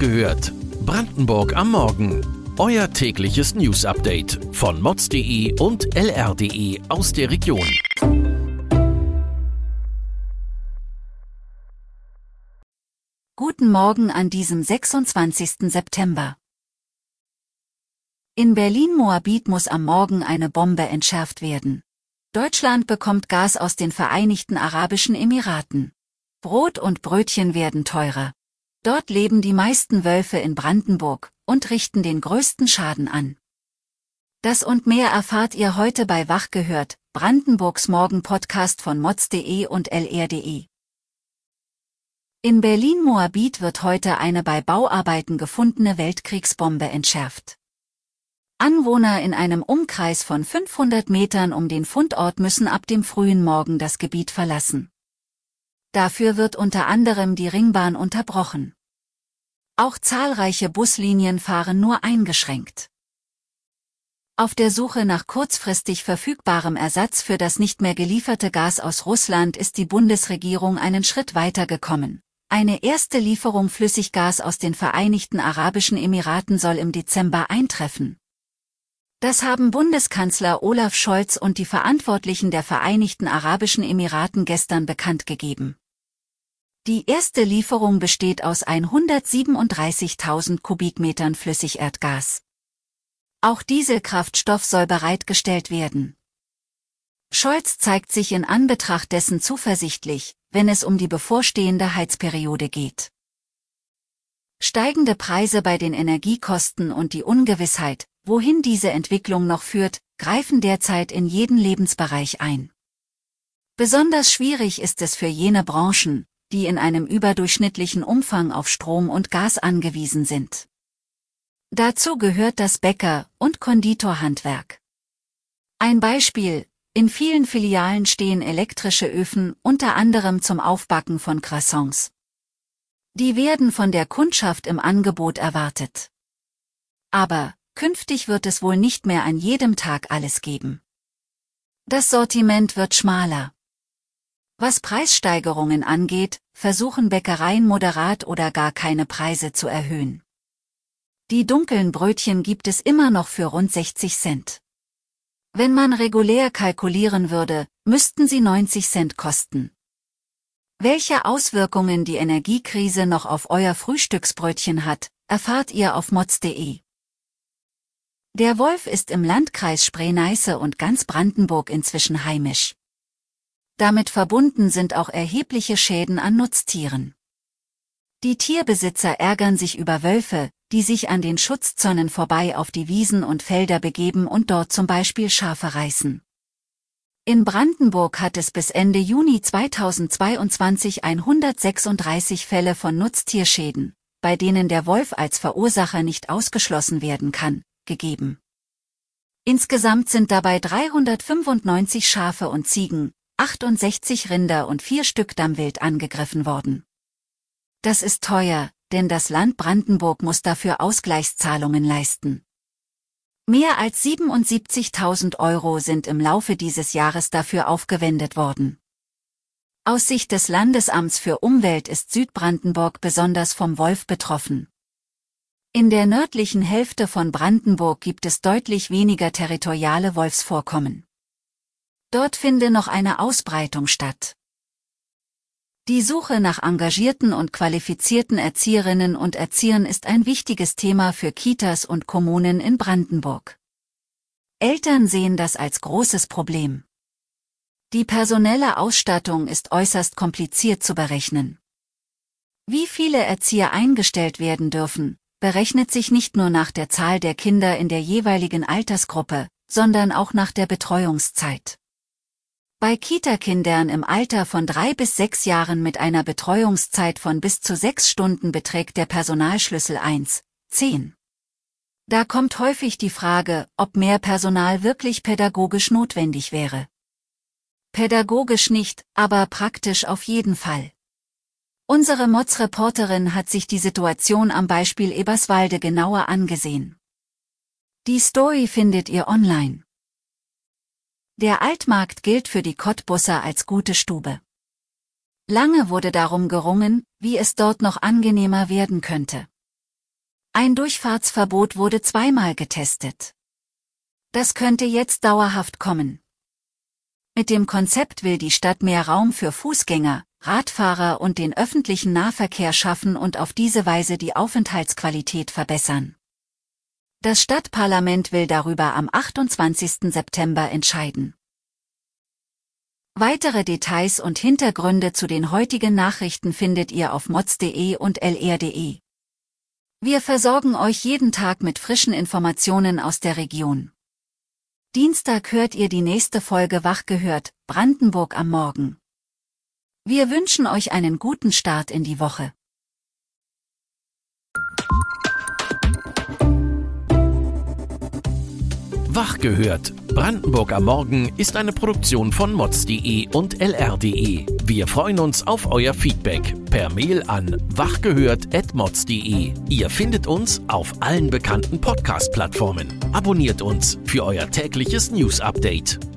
gehört. Brandenburg am Morgen. Euer tägliches News-Update von mods.de und lr.de aus der Region. Guten Morgen an diesem 26. September. In Berlin-Moabit muss am Morgen eine Bombe entschärft werden. Deutschland bekommt Gas aus den Vereinigten Arabischen Emiraten. Brot und Brötchen werden teurer. Dort leben die meisten Wölfe in Brandenburg und richten den größten Schaden an. Das und mehr erfahrt ihr heute bei Wach gehört, Brandenburgs Morgen-Podcast von mods.de und lr.de. In Berlin-Moabit wird heute eine bei Bauarbeiten gefundene Weltkriegsbombe entschärft. Anwohner in einem Umkreis von 500 Metern um den Fundort müssen ab dem frühen Morgen das Gebiet verlassen. Dafür wird unter anderem die Ringbahn unterbrochen. Auch zahlreiche Buslinien fahren nur eingeschränkt. Auf der Suche nach kurzfristig verfügbarem Ersatz für das nicht mehr gelieferte Gas aus Russland ist die Bundesregierung einen Schritt weiter gekommen. Eine erste Lieferung Flüssiggas aus den Vereinigten Arabischen Emiraten soll im Dezember eintreffen. Das haben Bundeskanzler Olaf Scholz und die Verantwortlichen der Vereinigten Arabischen Emiraten gestern bekannt gegeben. Die erste Lieferung besteht aus 137.000 Kubikmetern Flüssigerdgas. Auch Dieselkraftstoff soll bereitgestellt werden. Scholz zeigt sich in Anbetracht dessen zuversichtlich, wenn es um die bevorstehende Heizperiode geht. Steigende Preise bei den Energiekosten und die Ungewissheit, wohin diese Entwicklung noch führt, greifen derzeit in jeden Lebensbereich ein. Besonders schwierig ist es für jene Branchen, die in einem überdurchschnittlichen Umfang auf Strom und Gas angewiesen sind. Dazu gehört das Bäcker- und Konditorhandwerk. Ein Beispiel, in vielen Filialen stehen elektrische Öfen unter anderem zum Aufbacken von Croissants. Die werden von der Kundschaft im Angebot erwartet. Aber, künftig wird es wohl nicht mehr an jedem Tag alles geben. Das Sortiment wird schmaler. Was Preissteigerungen angeht, versuchen Bäckereien moderat oder gar keine Preise zu erhöhen. Die dunklen Brötchen gibt es immer noch für rund 60 Cent. Wenn man regulär kalkulieren würde, müssten sie 90 Cent kosten. Welche Auswirkungen die Energiekrise noch auf euer Frühstücksbrötchen hat, erfahrt ihr auf mods.de. Der Wolf ist im Landkreis Spree-Neiße und ganz Brandenburg inzwischen heimisch. Damit verbunden sind auch erhebliche Schäden an Nutztieren. Die Tierbesitzer ärgern sich über Wölfe, die sich an den Schutzzäunen vorbei auf die Wiesen und Felder begeben und dort zum Beispiel Schafe reißen. In Brandenburg hat es bis Ende Juni 2022 136 Fälle von Nutztierschäden, bei denen der Wolf als Verursacher nicht ausgeschlossen werden kann, gegeben. Insgesamt sind dabei 395 Schafe und Ziegen, 68 Rinder und vier Stück Dammwild angegriffen worden. Das ist teuer, denn das Land Brandenburg muss dafür Ausgleichszahlungen leisten. Mehr als 77.000 Euro sind im Laufe dieses Jahres dafür aufgewendet worden. Aus Sicht des Landesamts für Umwelt ist Südbrandenburg besonders vom Wolf betroffen. In der nördlichen Hälfte von Brandenburg gibt es deutlich weniger territoriale Wolfsvorkommen. Dort finde noch eine Ausbreitung statt. Die Suche nach engagierten und qualifizierten Erzieherinnen und Erziehern ist ein wichtiges Thema für Kitas und Kommunen in Brandenburg. Eltern sehen das als großes Problem. Die personelle Ausstattung ist äußerst kompliziert zu berechnen. Wie viele Erzieher eingestellt werden dürfen, berechnet sich nicht nur nach der Zahl der Kinder in der jeweiligen Altersgruppe, sondern auch nach der Betreuungszeit. Bei Kita-Kindern im Alter von drei bis sechs Jahren mit einer Betreuungszeit von bis zu sechs Stunden beträgt der Personalschlüssel 1, 10. Da kommt häufig die Frage, ob mehr Personal wirklich pädagogisch notwendig wäre. Pädagogisch nicht, aber praktisch auf jeden Fall. Unsere Mods-Reporterin hat sich die Situation am Beispiel Eberswalde genauer angesehen. Die Story findet ihr online. Der Altmarkt gilt für die Cottbusser als gute Stube. Lange wurde darum gerungen, wie es dort noch angenehmer werden könnte. Ein Durchfahrtsverbot wurde zweimal getestet. Das könnte jetzt dauerhaft kommen. Mit dem Konzept will die Stadt mehr Raum für Fußgänger, Radfahrer und den öffentlichen Nahverkehr schaffen und auf diese Weise die Aufenthaltsqualität verbessern. Das Stadtparlament will darüber am 28. September entscheiden. Weitere Details und Hintergründe zu den heutigen Nachrichten findet ihr auf mods.de und lr.de. Wir versorgen euch jeden Tag mit frischen Informationen aus der Region. Dienstag hört ihr die nächste Folge Wach gehört, Brandenburg am Morgen. Wir wünschen euch einen guten Start in die Woche. Wach gehört. Brandenburg am Morgen ist eine Produktion von mods.de und lr.de. Wir freuen uns auf euer Feedback per Mail an wachgehört.mods.de. Ihr findet uns auf allen bekannten Podcast-Plattformen. Abonniert uns für euer tägliches News-Update.